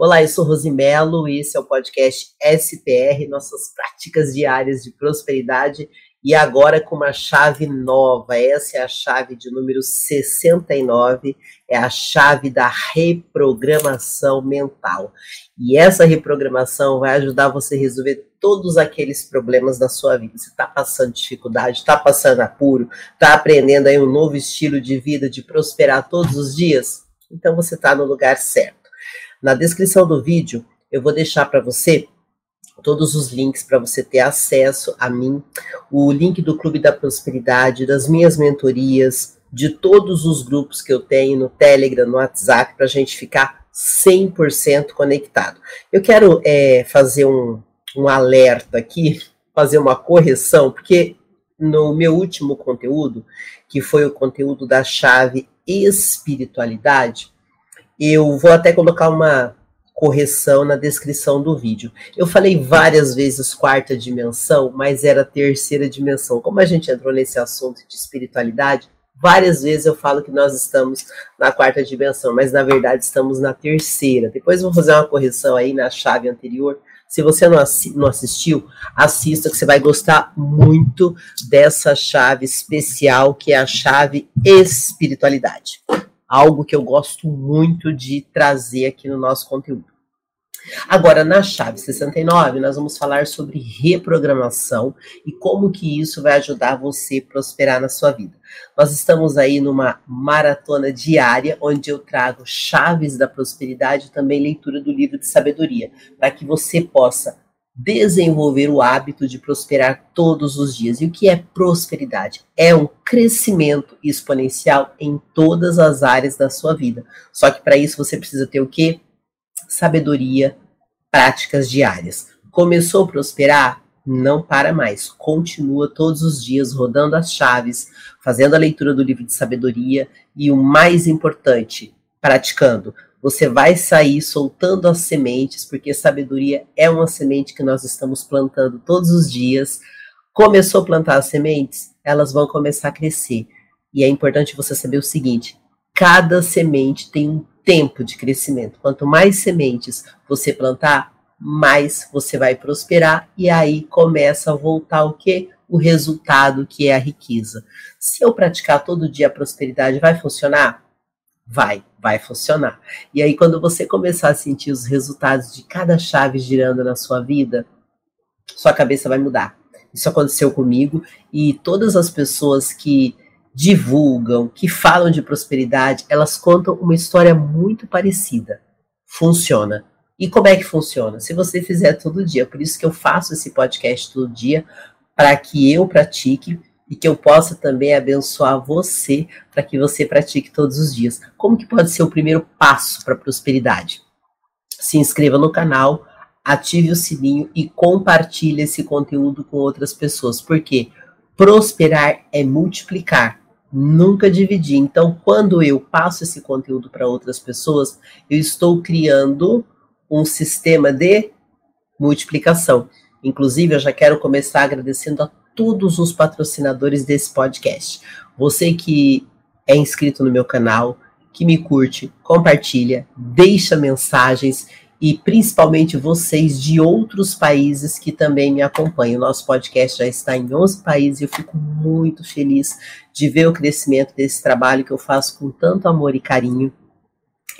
Olá, eu sou Rosimelo e esse é o podcast SPR, nossas práticas diárias de prosperidade e agora com uma chave nova. Essa é a chave de número 69, é a chave da reprogramação mental. E essa reprogramação vai ajudar você a resolver todos aqueles problemas da sua vida. Você está passando dificuldade, está passando apuro, está aprendendo aí um novo estilo de vida, de prosperar todos os dias? Então você está no lugar certo. Na descrição do vídeo, eu vou deixar para você todos os links para você ter acesso a mim, o link do Clube da Prosperidade, das minhas mentorias, de todos os grupos que eu tenho no Telegram, no WhatsApp, para a gente ficar 100% conectado. Eu quero é, fazer um, um alerta aqui, fazer uma correção, porque no meu último conteúdo, que foi o conteúdo da chave espiritualidade, eu vou até colocar uma correção na descrição do vídeo. Eu falei várias vezes quarta dimensão, mas era terceira dimensão. Como a gente entrou nesse assunto de espiritualidade, várias vezes eu falo que nós estamos na quarta dimensão, mas na verdade estamos na terceira. Depois eu vou fazer uma correção aí na chave anterior. Se você não, assi não assistiu, assista que você vai gostar muito dessa chave especial que é a chave espiritualidade algo que eu gosto muito de trazer aqui no nosso conteúdo. Agora, na chave 69, nós vamos falar sobre reprogramação e como que isso vai ajudar você a prosperar na sua vida. Nós estamos aí numa maratona diária, onde eu trago chaves da prosperidade e também leitura do livro de sabedoria, para que você possa desenvolver o hábito de prosperar todos os dias. E o que é prosperidade? É um crescimento exponencial em todas as áreas da sua vida. Só que para isso você precisa ter o quê? Sabedoria, práticas diárias. Começou a prosperar? Não para mais. Continua todos os dias rodando as chaves, fazendo a leitura do livro de sabedoria e o mais importante, praticando você vai sair soltando as sementes, porque sabedoria é uma semente que nós estamos plantando todos os dias. Começou a plantar as sementes, elas vão começar a crescer. E é importante você saber o seguinte: cada semente tem um tempo de crescimento. Quanto mais sementes você plantar, mais você vai prosperar e aí começa a voltar o que? O resultado que é a riqueza. Se eu praticar todo dia a prosperidade, vai funcionar? Vai, vai funcionar. E aí, quando você começar a sentir os resultados de cada chave girando na sua vida, sua cabeça vai mudar. Isso aconteceu comigo e todas as pessoas que divulgam, que falam de prosperidade, elas contam uma história muito parecida. Funciona. E como é que funciona? Se você fizer todo dia, por isso que eu faço esse podcast todo dia, para que eu pratique e que eu possa também abençoar você para que você pratique todos os dias. Como que pode ser o primeiro passo para a prosperidade? Se inscreva no canal, ative o sininho e compartilhe esse conteúdo com outras pessoas, porque prosperar é multiplicar, nunca dividir. Então, quando eu passo esse conteúdo para outras pessoas, eu estou criando um sistema de multiplicação. Inclusive, eu já quero começar agradecendo a todos os patrocinadores desse podcast. Você que é inscrito no meu canal, que me curte, compartilha, deixa mensagens e principalmente vocês de outros países que também me acompanham. Nosso podcast já está em 11 países e eu fico muito feliz de ver o crescimento desse trabalho que eu faço com tanto amor e carinho.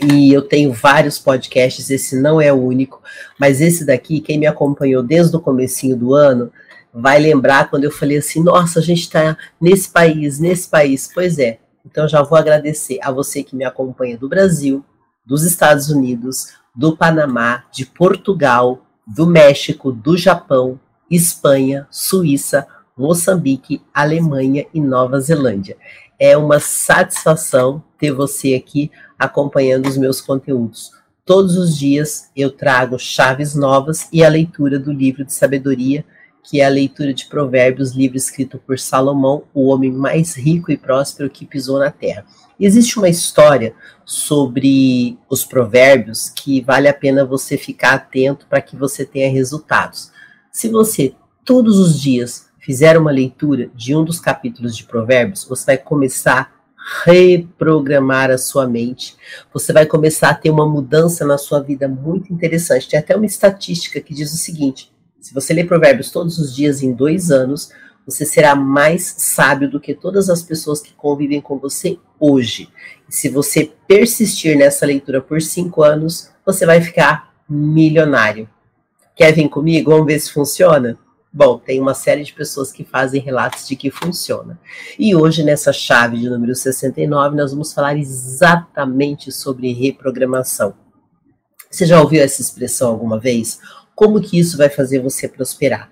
E eu tenho vários podcasts, esse não é o único, mas esse daqui, quem me acompanhou desde o comecinho do ano, vai lembrar quando eu falei assim: nossa, a gente está nesse país, nesse país. Pois é. Então já vou agradecer a você que me acompanha do Brasil, dos Estados Unidos, do Panamá, de Portugal, do México, do Japão, Espanha, Suíça, Moçambique, Alemanha e Nova Zelândia. É uma satisfação ter você aqui acompanhando os meus conteúdos. Todos os dias eu trago chaves novas e a leitura do livro de sabedoria que é a leitura de Provérbios, livro escrito por Salomão, o homem mais rico e próspero que pisou na terra. E existe uma história sobre os provérbios que vale a pena você ficar atento para que você tenha resultados. Se você todos os dias fizer uma leitura de um dos capítulos de Provérbios, você vai começar reprogramar a sua mente. Você vai começar a ter uma mudança na sua vida muito interessante. Tem até uma estatística que diz o seguinte: se você ler Provérbios todos os dias em dois anos, você será mais sábio do que todas as pessoas que convivem com você hoje. E se você persistir nessa leitura por cinco anos, você vai ficar milionário. Quer vir comigo? Vamos ver se funciona? Bom, tem uma série de pessoas que fazem relatos de que funciona. E hoje, nessa chave de número 69, nós vamos falar exatamente sobre reprogramação. Você já ouviu essa expressão alguma vez? Como que isso vai fazer você prosperar?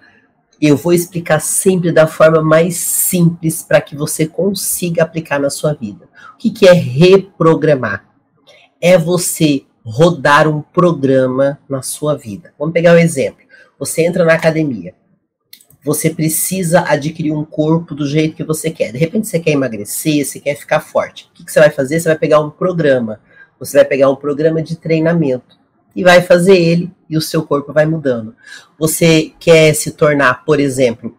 Eu vou explicar sempre da forma mais simples para que você consiga aplicar na sua vida. O que, que é reprogramar? É você rodar um programa na sua vida. Vamos pegar um exemplo. Você entra na academia você precisa adquirir um corpo do jeito que você quer. De repente você quer emagrecer, você quer ficar forte. O que, que você vai fazer? Você vai pegar um programa. Você vai pegar um programa de treinamento e vai fazer ele e o seu corpo vai mudando. Você quer se tornar, por exemplo,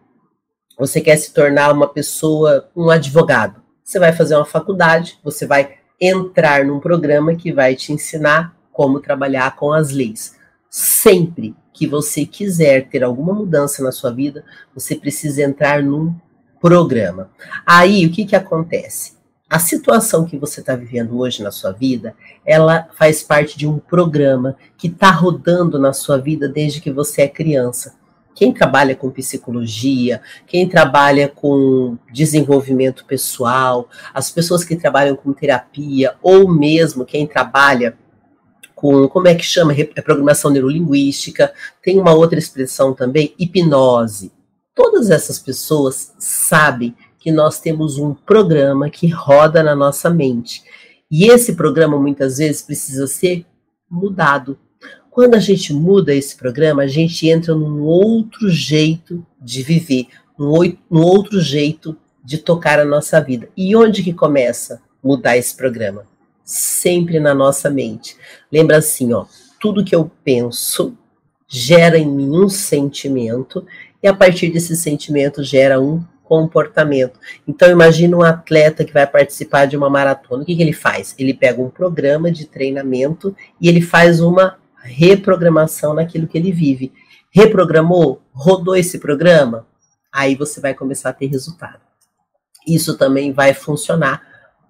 você quer se tornar uma pessoa, um advogado. Você vai fazer uma faculdade, você vai entrar num programa que vai te ensinar como trabalhar com as leis. Sempre que você quiser ter alguma mudança na sua vida, você precisa entrar num programa. Aí, o que, que acontece? A situação que você está vivendo hoje na sua vida, ela faz parte de um programa que está rodando na sua vida desde que você é criança. Quem trabalha com psicologia, quem trabalha com desenvolvimento pessoal, as pessoas que trabalham com terapia, ou mesmo quem trabalha com, como é que chama? Reprogramação neurolinguística, tem uma outra expressão também, hipnose. Todas essas pessoas sabem que nós temos um programa que roda na nossa mente. E esse programa muitas vezes precisa ser mudado. Quando a gente muda esse programa, a gente entra num outro jeito de viver, num, outro jeito de tocar a nossa vida. E onde que começa mudar esse programa? sempre na nossa mente. Lembra assim, ó, tudo que eu penso gera em mim um sentimento e a partir desse sentimento gera um comportamento. Então imagina um atleta que vai participar de uma maratona. O que, que ele faz? Ele pega um programa de treinamento e ele faz uma reprogramação naquilo que ele vive. Reprogramou? Rodou esse programa? Aí você vai começar a ter resultado. Isso também vai funcionar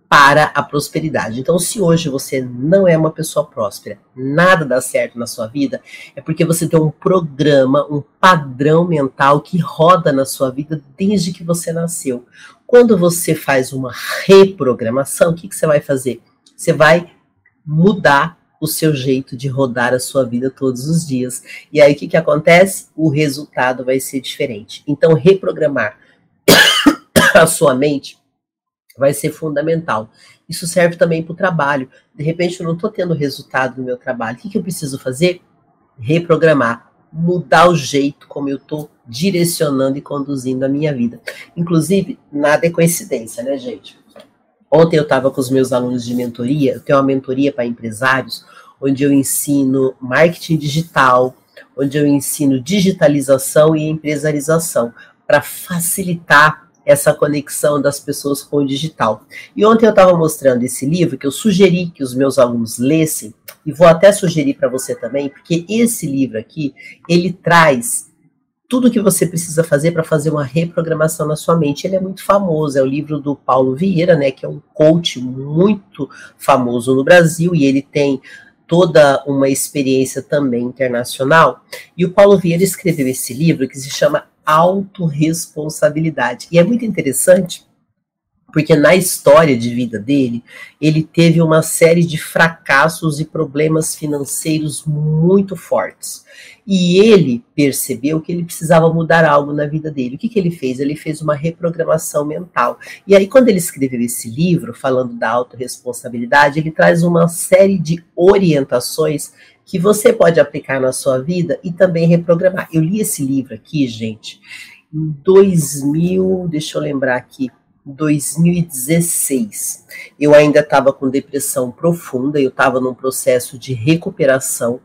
para a prosperidade. Então, se hoje você não é uma pessoa próspera, nada dá certo na sua vida, é porque você tem um programa, um padrão mental que roda na sua vida desde que você nasceu. Quando você faz uma reprogramação, o que, que você vai fazer? Você vai mudar o seu jeito de rodar a sua vida todos os dias. E aí o que, que acontece? O resultado vai ser diferente. Então, reprogramar a sua mente vai ser fundamental. Isso serve também para o trabalho. De repente, eu não estou tendo resultado no meu trabalho. O que, que eu preciso fazer? Reprogramar, mudar o jeito como eu estou direcionando e conduzindo a minha vida. Inclusive, nada é coincidência, né, gente? Ontem eu estava com os meus alunos de mentoria, eu tenho uma mentoria para empresários, onde eu ensino marketing digital, onde eu ensino digitalização e empresarização, para facilitar essa conexão das pessoas com o digital. E ontem eu estava mostrando esse livro que eu sugeri que os meus alunos lessem, e vou até sugerir para você também, porque esse livro aqui, ele traz tudo o que você precisa fazer para fazer uma reprogramação na sua mente. Ele é muito famoso, é o livro do Paulo Vieira, né, que é um coach muito famoso no Brasil e ele tem toda uma experiência também internacional. E o Paulo Vieira escreveu esse livro que se chama autorresponsabilidade. E é muito interessante porque na história de vida dele, ele teve uma série de fracassos e problemas financeiros muito fortes. E ele percebeu que ele precisava mudar algo na vida dele. O que, que ele fez? Ele fez uma reprogramação mental. E aí, quando ele escreveu esse livro, falando da autorresponsabilidade, ele traz uma série de orientações que você pode aplicar na sua vida e também reprogramar. Eu li esse livro aqui, gente, em 2000, deixa eu lembrar aqui, 2016. Eu ainda estava com depressão profunda, eu estava num processo de recuperação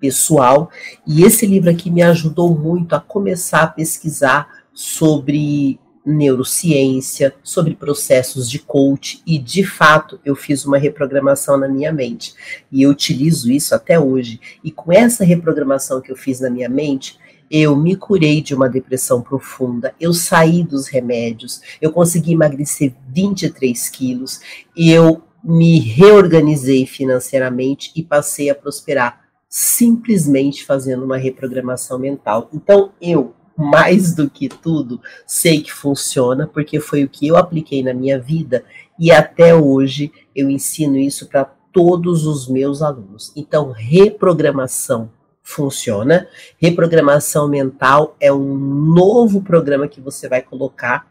pessoal, e esse livro aqui me ajudou muito a começar a pesquisar sobre neurociência, sobre processos de coach e de fato eu fiz uma reprogramação na minha mente e eu utilizo isso até hoje. E com essa reprogramação que eu fiz na minha mente, eu me curei de uma depressão profunda, eu saí dos remédios, eu consegui emagrecer 23 quilos, eu me reorganizei financeiramente e passei a prosperar simplesmente fazendo uma reprogramação mental. Então, eu, mais do que tudo, sei que funciona, porque foi o que eu apliquei na minha vida e até hoje eu ensino isso para todos os meus alunos. Então, reprogramação funciona. Reprogramação mental é um novo programa que você vai colocar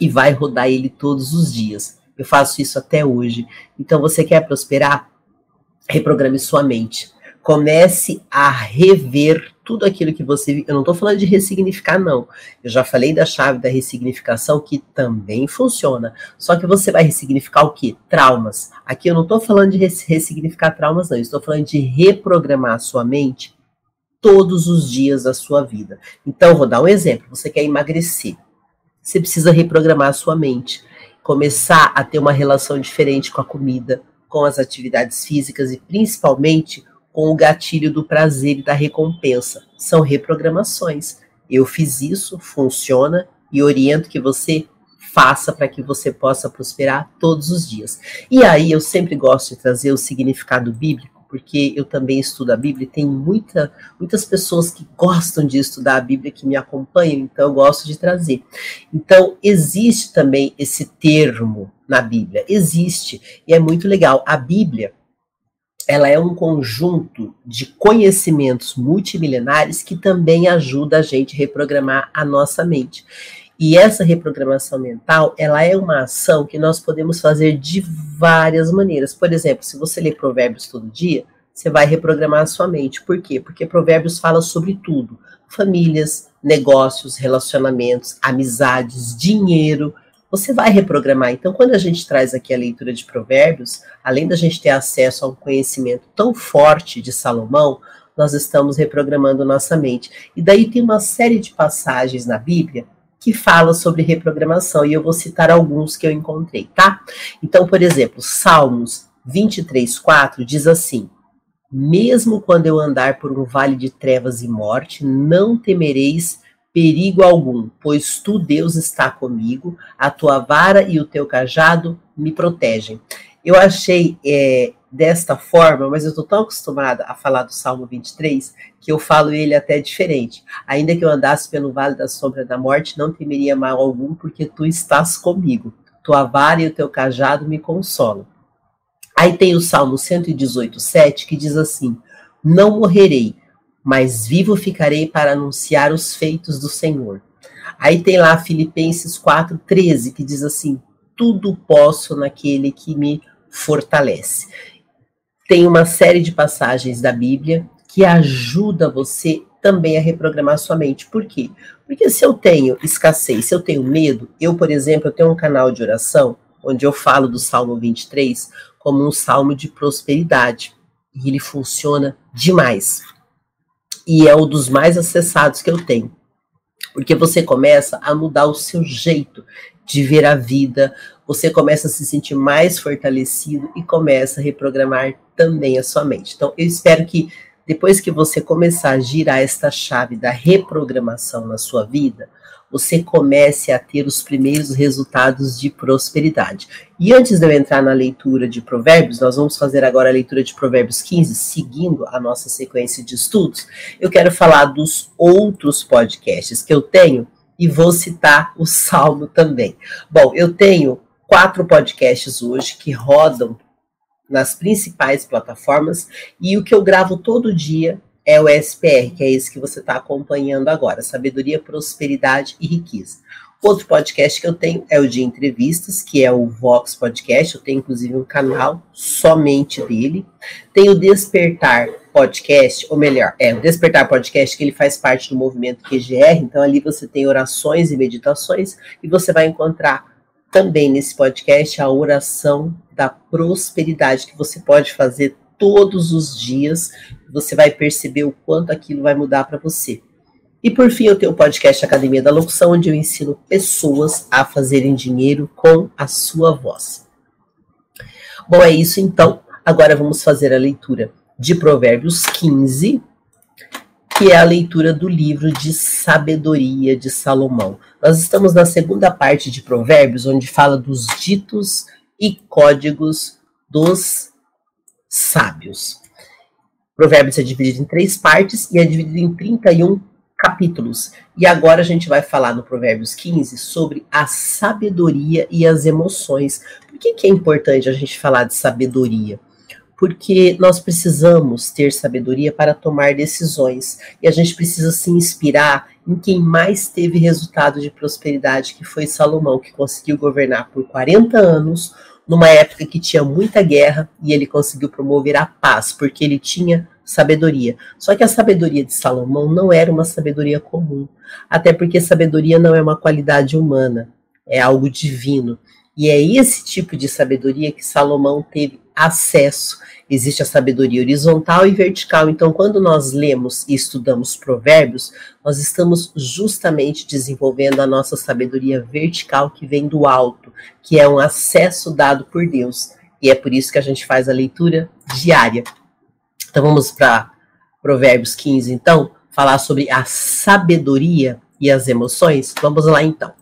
e vai rodar ele todos os dias. Eu faço isso até hoje. Então, você quer prosperar? Reprograme sua mente. Comece a rever tudo aquilo que você. Eu não estou falando de ressignificar, não. Eu já falei da chave da ressignificação, que também funciona. Só que você vai ressignificar o quê? Traumas. Aqui eu não estou falando de ressignificar traumas, não. Eu estou falando de reprogramar a sua mente todos os dias da sua vida. Então, vou dar um exemplo. Você quer emagrecer. Você precisa reprogramar a sua mente. Começar a ter uma relação diferente com a comida, com as atividades físicas e principalmente com o gatilho do prazer e da recompensa. São reprogramações. Eu fiz isso, funciona e oriento que você faça para que você possa prosperar todos os dias. E aí eu sempre gosto de trazer o significado bíblico, porque eu também estudo a Bíblia e tem muita, muitas pessoas que gostam de estudar a Bíblia que me acompanham, então eu gosto de trazer. Então existe também esse termo na Bíblia, existe e é muito legal. A Bíblia ela é um conjunto de conhecimentos multimilenares que também ajuda a gente a reprogramar a nossa mente. E essa reprogramação mental, ela é uma ação que nós podemos fazer de várias maneiras. Por exemplo, se você lê Provérbios todo dia, você vai reprogramar a sua mente. Por quê? Porque Provérbios fala sobre tudo: famílias, negócios, relacionamentos, amizades, dinheiro, você vai reprogramar. Então, quando a gente traz aqui a leitura de Provérbios, além da gente ter acesso a um conhecimento tão forte de Salomão, nós estamos reprogramando nossa mente. E daí tem uma série de passagens na Bíblia que fala sobre reprogramação, e eu vou citar alguns que eu encontrei, tá? Então, por exemplo, Salmos 23, 4 diz assim: Mesmo quando eu andar por um vale de trevas e morte, não temereis perigo algum, pois tu, Deus, está comigo, a tua vara e o teu cajado me protegem. Eu achei é, desta forma, mas eu estou tão acostumada a falar do Salmo 23 que eu falo ele até diferente. Ainda que eu andasse pelo vale da sombra da morte, não temeria mal algum, porque tu estás comigo. Tua vara e o teu cajado me consolam. Aí tem o Salmo 118, 7, que diz assim: Não morrerei, mas vivo ficarei para anunciar os feitos do Senhor. Aí tem lá Filipenses 4:13 que diz assim: tudo posso naquele que me fortalece. Tem uma série de passagens da Bíblia que ajuda você também a reprogramar sua mente. Por quê? Porque se eu tenho escassez, se eu tenho medo, eu, por exemplo, eu tenho um canal de oração onde eu falo do Salmo 23 como um salmo de prosperidade. E ele funciona demais e é um dos mais acessados que eu tenho. Porque você começa a mudar o seu jeito de ver a vida, você começa a se sentir mais fortalecido e começa a reprogramar também a sua mente. Então, eu espero que depois que você começar a girar esta chave da reprogramação na sua vida, você comece a ter os primeiros resultados de prosperidade. E antes de eu entrar na leitura de Provérbios, nós vamos fazer agora a leitura de Provérbios 15, seguindo a nossa sequência de estudos. Eu quero falar dos outros podcasts que eu tenho e vou citar o Salmo também. Bom, eu tenho quatro podcasts hoje que rodam nas principais plataformas e o que eu gravo todo dia é o SPR, que é esse que você está acompanhando agora, Sabedoria, Prosperidade e Riqueza. Outro podcast que eu tenho é o de entrevistas, que é o Vox Podcast. Eu tenho inclusive um canal somente dele. Tem o Despertar Podcast, ou melhor, é o Despertar Podcast, que ele faz parte do movimento QGR. Então ali você tem orações e meditações e você vai encontrar também nesse podcast a oração da prosperidade que você pode fazer todos os dias, você vai perceber o quanto aquilo vai mudar para você. E por fim, eu tenho o podcast Academia da Locução, onde eu ensino pessoas a fazerem dinheiro com a sua voz. Bom, é isso então. Agora vamos fazer a leitura de Provérbios 15, que é a leitura do livro de sabedoria de Salomão. Nós estamos na segunda parte de Provérbios, onde fala dos ditos e códigos dos sábios. Provérbios é dividido em três partes e é dividido em 31 capítulos. E agora a gente vai falar no Provérbios 15 sobre a sabedoria e as emoções. Por que, que é importante a gente falar de sabedoria? porque nós precisamos ter sabedoria para tomar decisões e a gente precisa se inspirar em quem mais teve resultado de prosperidade, que foi Salomão, que conseguiu governar por 40 anos, numa época que tinha muita guerra, e ele conseguiu promover a paz, porque ele tinha sabedoria. Só que a sabedoria de Salomão não era uma sabedoria comum, até porque sabedoria não é uma qualidade humana, é algo divino. E é esse tipo de sabedoria que Salomão teve acesso. Existe a sabedoria horizontal e vertical. Então, quando nós lemos e estudamos provérbios, nós estamos justamente desenvolvendo a nossa sabedoria vertical que vem do alto, que é um acesso dado por Deus. E é por isso que a gente faz a leitura diária. Então, vamos para Provérbios 15, então, falar sobre a sabedoria e as emoções. Vamos lá, então.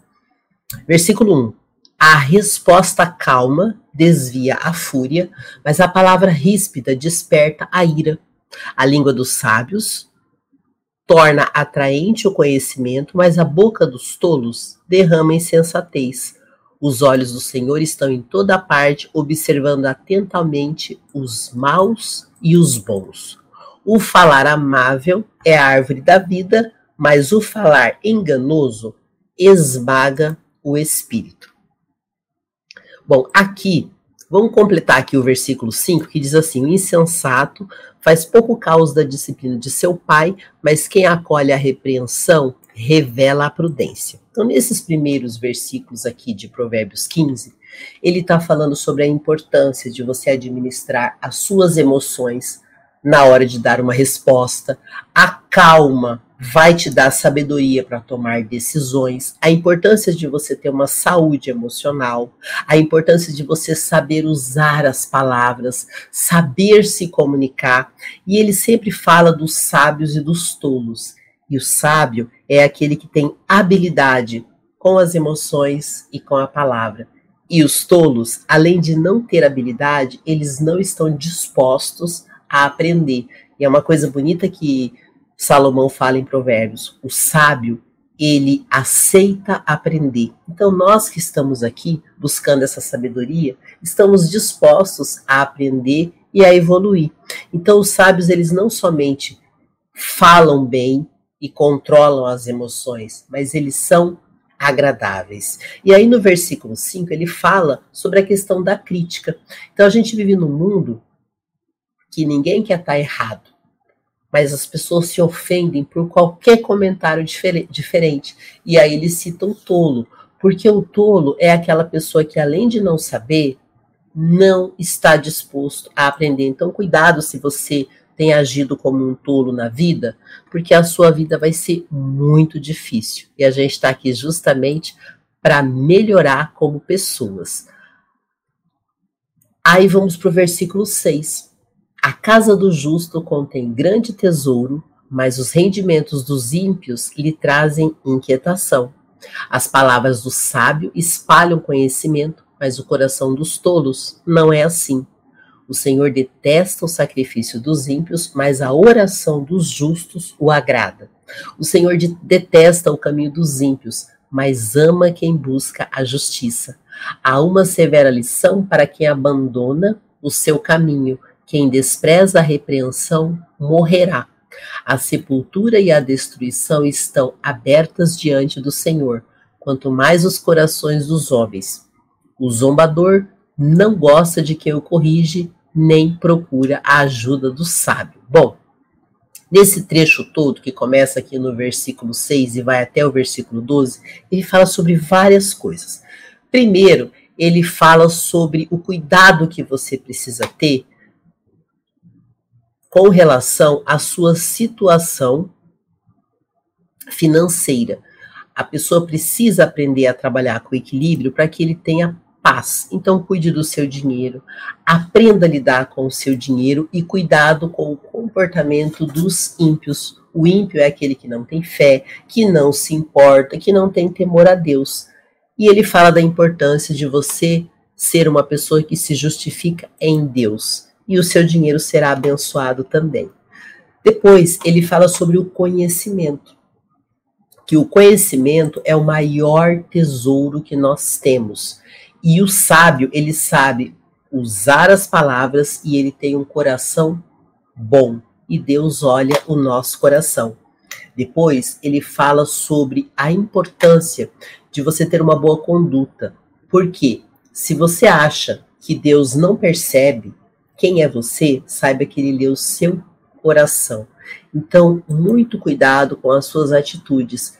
Versículo 1. A resposta calma desvia a fúria, mas a palavra ríspida desperta a ira. A língua dos sábios torna atraente o conhecimento, mas a boca dos tolos derrama insensatez. Os olhos do Senhor estão em toda parte, observando atentamente os maus e os bons. O falar amável é a árvore da vida, mas o falar enganoso esmaga o espírito. Bom, aqui, vamos completar aqui o versículo 5, que diz assim: O insensato faz pouco caos da disciplina de seu pai, mas quem acolhe a repreensão revela a prudência. Então, nesses primeiros versículos aqui de Provérbios 15, ele está falando sobre a importância de você administrar as suas emoções na hora de dar uma resposta, a calma vai te dar sabedoria para tomar decisões, a importância de você ter uma saúde emocional, a importância de você saber usar as palavras, saber se comunicar. E ele sempre fala dos sábios e dos tolos. E o sábio é aquele que tem habilidade com as emoções e com a palavra. E os tolos, além de não ter habilidade, eles não estão dispostos a aprender. E é uma coisa bonita que Salomão fala em Provérbios: o sábio, ele aceita aprender. Então, nós que estamos aqui buscando essa sabedoria, estamos dispostos a aprender e a evoluir. Então, os sábios, eles não somente falam bem e controlam as emoções, mas eles são agradáveis. E aí no versículo 5 ele fala sobre a questão da crítica. Então a gente vive num mundo que ninguém quer estar errado mas as pessoas se ofendem por qualquer comentário diferente. E aí eles citam tolo, porque o tolo é aquela pessoa que, além de não saber, não está disposto a aprender. Então, cuidado se você tem agido como um tolo na vida, porque a sua vida vai ser muito difícil. E a gente está aqui justamente para melhorar como pessoas. Aí vamos para o versículo 6. A casa do justo contém grande tesouro, mas os rendimentos dos ímpios lhe trazem inquietação. As palavras do sábio espalham conhecimento, mas o coração dos tolos não é assim. O Senhor detesta o sacrifício dos ímpios, mas a oração dos justos o agrada. O Senhor detesta o caminho dos ímpios, mas ama quem busca a justiça. Há uma severa lição para quem abandona o seu caminho, quem despreza a repreensão morrerá. A sepultura e a destruição estão abertas diante do Senhor, quanto mais os corações dos homens. O zombador não gosta de quem o corrige, nem procura a ajuda do sábio. Bom, nesse trecho todo, que começa aqui no versículo 6 e vai até o versículo 12, ele fala sobre várias coisas. Primeiro, ele fala sobre o cuidado que você precisa ter com relação à sua situação financeira. A pessoa precisa aprender a trabalhar com equilíbrio para que ele tenha paz. Então, cuide do seu dinheiro, aprenda a lidar com o seu dinheiro e cuidado com o comportamento dos ímpios. O ímpio é aquele que não tem fé, que não se importa, que não tem temor a Deus. E ele fala da importância de você ser uma pessoa que se justifica em Deus. E o seu dinheiro será abençoado também. Depois, ele fala sobre o conhecimento. Que o conhecimento é o maior tesouro que nós temos. E o sábio, ele sabe usar as palavras e ele tem um coração bom. E Deus olha o nosso coração. Depois, ele fala sobre a importância de você ter uma boa conduta. Por quê? Se você acha que Deus não percebe quem é você, saiba que ele lê o seu coração. Então, muito cuidado com as suas atitudes.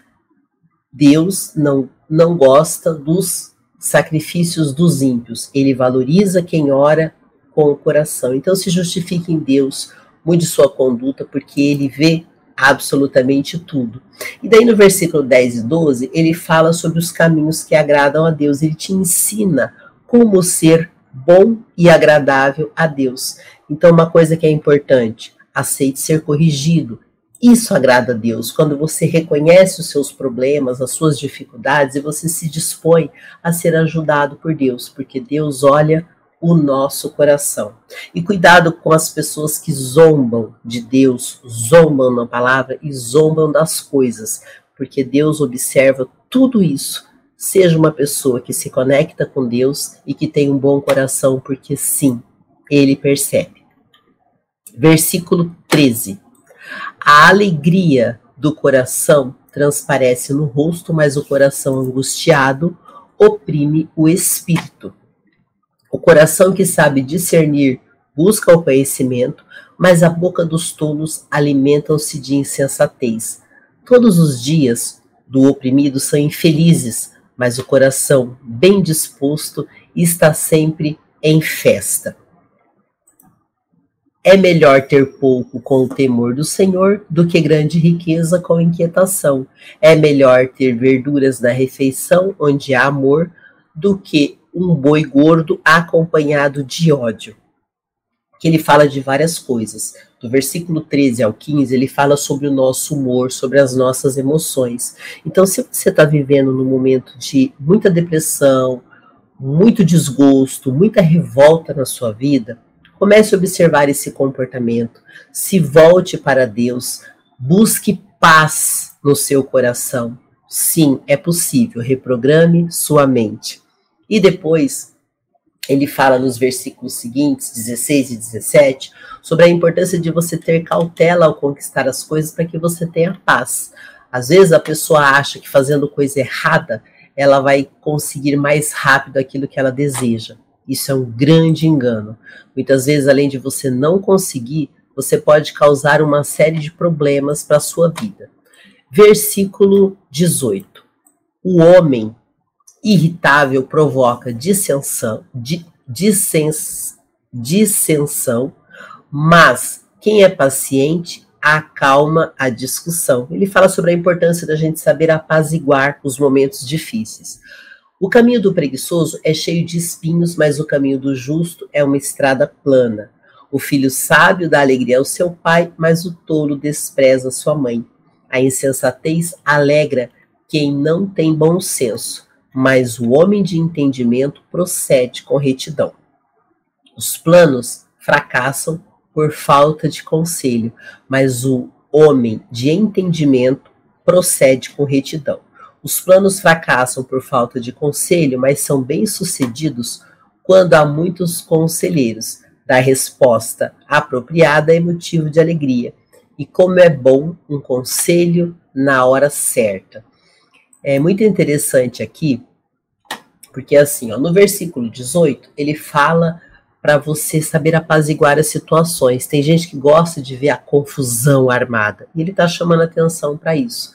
Deus não, não gosta dos sacrifícios dos ímpios. Ele valoriza quem ora com o coração. Então, se justifique em Deus, mude sua conduta, porque ele vê absolutamente tudo. E daí no versículo 10 e 12, ele fala sobre os caminhos que agradam a Deus, ele te ensina como ser bom e agradável a Deus. Então, uma coisa que é importante, aceite ser corrigido. Isso agrada a Deus, quando você reconhece os seus problemas, as suas dificuldades e você se dispõe a ser ajudado por Deus, porque Deus olha o nosso coração. E cuidado com as pessoas que zombam de Deus, zombam na palavra e zombam das coisas, porque Deus observa tudo isso. Seja uma pessoa que se conecta com Deus e que tem um bom coração, porque sim, ele percebe. Versículo 13. A alegria do coração transparece no rosto, mas o coração angustiado oprime o espírito. O coração que sabe discernir busca o conhecimento, mas a boca dos tolos alimentam-se de insensatez. Todos os dias do oprimido são infelizes, mas o coração bem disposto está sempre em festa. É melhor ter pouco com o temor do Senhor do que grande riqueza com inquietação. É melhor ter verduras na refeição onde há amor do que um boi gordo acompanhado de ódio. Que ele fala de várias coisas. Do versículo 13 ao 15, ele fala sobre o nosso humor, sobre as nossas emoções. Então, se você está vivendo num momento de muita depressão, muito desgosto, muita revolta na sua vida, comece a observar esse comportamento. Se volte para Deus, busque paz no seu coração. Sim, é possível. Reprograme sua mente. E depois ele fala nos versículos seguintes, 16 e 17, sobre a importância de você ter cautela ao conquistar as coisas para que você tenha paz. Às vezes a pessoa acha que fazendo coisa errada, ela vai conseguir mais rápido aquilo que ela deseja. Isso é um grande engano. Muitas vezes, além de você não conseguir, você pode causar uma série de problemas para a sua vida. Versículo 18. O homem irritável provoca dissensão, di, dissens, dissensão, mas quem é paciente acalma a discussão. Ele fala sobre a importância da gente saber apaziguar os momentos difíceis. O caminho do preguiçoso é cheio de espinhos, mas o caminho do justo é uma estrada plana. O filho sábio dá alegria ao seu pai, mas o tolo despreza sua mãe. A insensatez alegra quem não tem bom senso mas o homem de entendimento procede com retidão. Os planos fracassam por falta de conselho, mas o homem de entendimento procede com retidão. Os planos fracassam por falta de conselho, mas são bem-sucedidos quando há muitos conselheiros. Da resposta apropriada é motivo de alegria. E como é bom um conselho na hora certa. É muito interessante aqui, porque assim, ó, no versículo 18, ele fala para você saber apaziguar as situações. Tem gente que gosta de ver a confusão armada, e ele está chamando atenção para isso.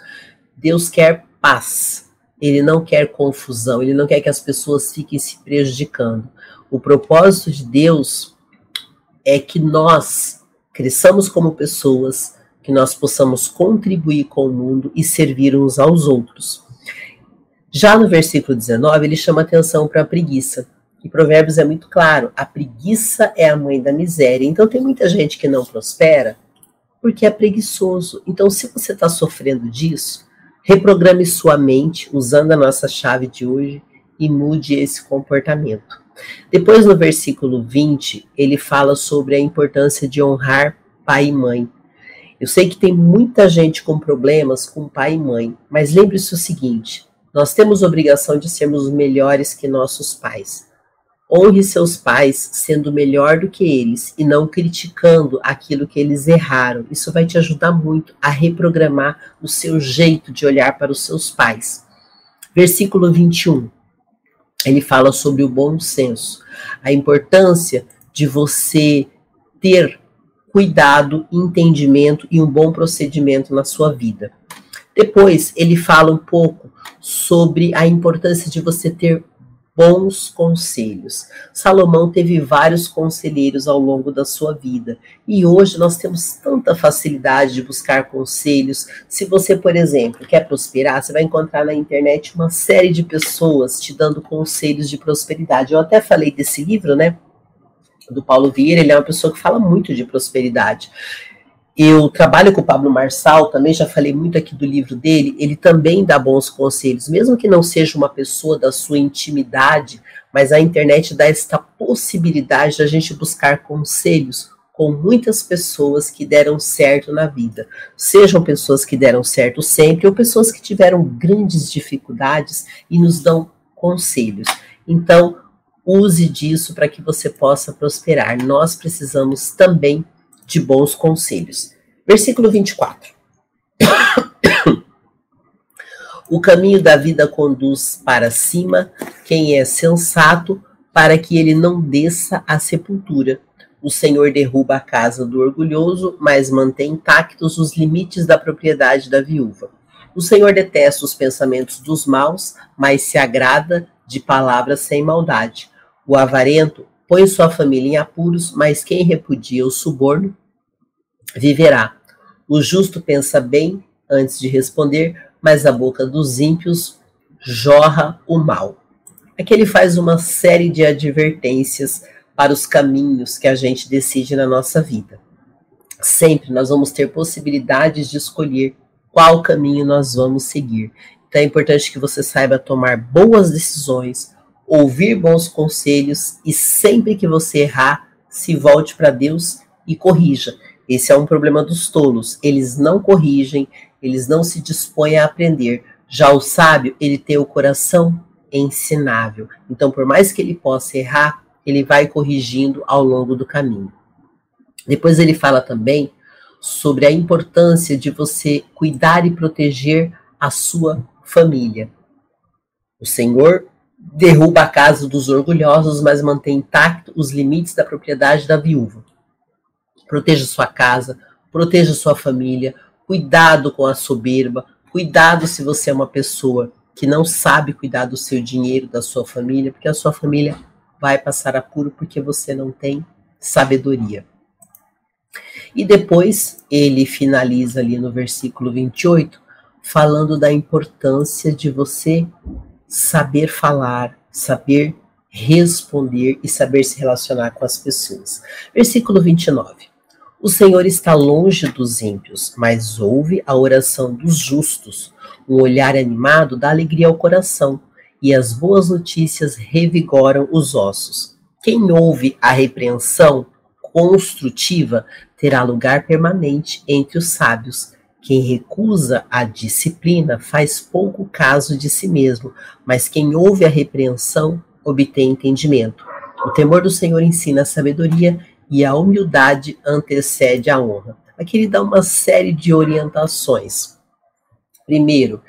Deus quer paz, ele não quer confusão, ele não quer que as pessoas fiquem se prejudicando. O propósito de Deus é que nós cresçamos como pessoas, que nós possamos contribuir com o mundo e servir uns aos outros. Já no versículo 19, ele chama atenção para a preguiça. E Provérbios é muito claro: a preguiça é a mãe da miséria. Então, tem muita gente que não prospera porque é preguiçoso. Então, se você está sofrendo disso, reprograme sua mente usando a nossa chave de hoje e mude esse comportamento. Depois, no versículo 20, ele fala sobre a importância de honrar pai e mãe. Eu sei que tem muita gente com problemas com pai e mãe, mas lembre-se o seguinte: nós temos obrigação de sermos melhores que nossos pais. Honre seus pais sendo melhor do que eles e não criticando aquilo que eles erraram. Isso vai te ajudar muito a reprogramar o seu jeito de olhar para os seus pais. Versículo 21. Ele fala sobre o bom senso, a importância de você ter cuidado, entendimento e um bom procedimento na sua vida. Depois, ele fala um pouco sobre a importância de você ter bons conselhos. Salomão teve vários conselheiros ao longo da sua vida e hoje nós temos tanta facilidade de buscar conselhos. Se você, por exemplo, quer prosperar, você vai encontrar na internet uma série de pessoas te dando conselhos de prosperidade. Eu até falei desse livro, né? Do Paulo Vieira, ele é uma pessoa que fala muito de prosperidade. Eu trabalho com o Pablo Marçal, também já falei muito aqui do livro dele. Ele também dá bons conselhos, mesmo que não seja uma pessoa da sua intimidade, mas a internet dá esta possibilidade de a gente buscar conselhos com muitas pessoas que deram certo na vida. Sejam pessoas que deram certo sempre ou pessoas que tiveram grandes dificuldades e nos dão conselhos. Então, use disso para que você possa prosperar. Nós precisamos também de bons conselhos. Versículo 24. o caminho da vida conduz para cima quem é sensato, para que ele não desça à sepultura. O Senhor derruba a casa do orgulhoso, mas mantém intactos os limites da propriedade da viúva. O Senhor detesta os pensamentos dos maus, mas se agrada de palavras sem maldade. O avarento põe sua família em apuros, mas quem repudia o suborno viverá. O justo pensa bem antes de responder, mas a boca dos ímpios jorra o mal. Aqui ele faz uma série de advertências para os caminhos que a gente decide na nossa vida. Sempre nós vamos ter possibilidades de escolher qual caminho nós vamos seguir. Então é importante que você saiba tomar boas decisões, ouvir bons conselhos e sempre que você errar, se volte para Deus e corrija. Esse é um problema dos tolos. Eles não corrigem, eles não se dispõem a aprender. Já o sábio, ele tem o coração ensinável. Então, por mais que ele possa errar, ele vai corrigindo ao longo do caminho. Depois ele fala também sobre a importância de você cuidar e proteger a sua família. O Senhor derruba a casa dos orgulhosos, mas mantém intacto os limites da propriedade da viúva proteja sua casa, proteja sua família, cuidado com a soberba, cuidado se você é uma pessoa que não sabe cuidar do seu dinheiro, da sua família, porque a sua família vai passar apuro porque você não tem sabedoria. E depois ele finaliza ali no versículo 28, falando da importância de você saber falar, saber responder e saber se relacionar com as pessoas. Versículo 29. O Senhor está longe dos ímpios, mas ouve a oração dos justos. Um olhar animado dá alegria ao coração, e as boas notícias revigoram os ossos. Quem ouve a repreensão construtiva terá lugar permanente entre os sábios. Quem recusa a disciplina faz pouco caso de si mesmo, mas quem ouve a repreensão obtém entendimento. O temor do Senhor ensina a sabedoria e a humildade antecede a honra. Aqui ele dá uma série de orientações. Primeiro,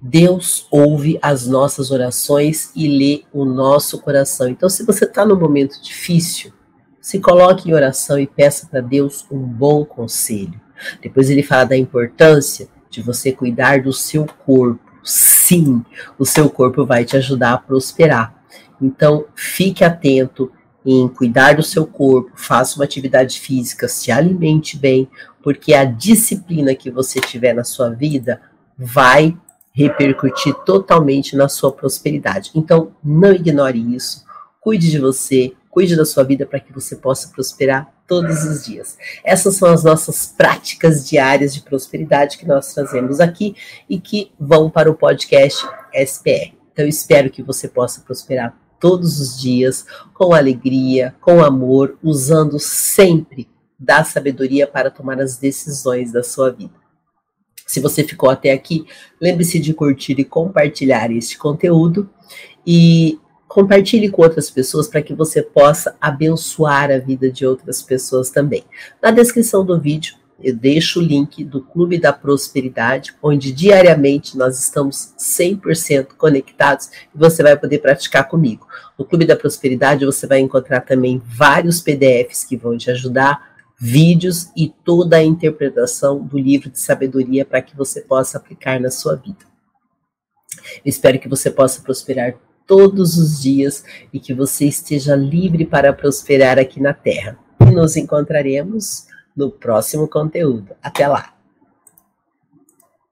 Deus ouve as nossas orações e lê o nosso coração. Então, se você está num momento difícil, se coloque em oração e peça para Deus um bom conselho. Depois ele fala da importância de você cuidar do seu corpo. Sim, o seu corpo vai te ajudar a prosperar. Então, fique atento, em cuidar do seu corpo, faça uma atividade física, se alimente bem, porque a disciplina que você tiver na sua vida vai repercutir totalmente na sua prosperidade. Então, não ignore isso. Cuide de você, cuide da sua vida para que você possa prosperar todos os dias. Essas são as nossas práticas diárias de prosperidade que nós trazemos aqui e que vão para o podcast SPR. Então, espero que você possa prosperar todos os dias com alegria, com amor, usando sempre da sabedoria para tomar as decisões da sua vida. Se você ficou até aqui, lembre-se de curtir e compartilhar este conteúdo e compartilhe com outras pessoas para que você possa abençoar a vida de outras pessoas também. Na descrição do vídeo eu deixo o link do Clube da Prosperidade, onde diariamente nós estamos 100% conectados e você vai poder praticar comigo. No Clube da Prosperidade você vai encontrar também vários PDFs que vão te ajudar, vídeos e toda a interpretação do livro de sabedoria para que você possa aplicar na sua vida. Eu espero que você possa prosperar todos os dias e que você esteja livre para prosperar aqui na Terra. E nos encontraremos no próximo conteúdo. Até lá!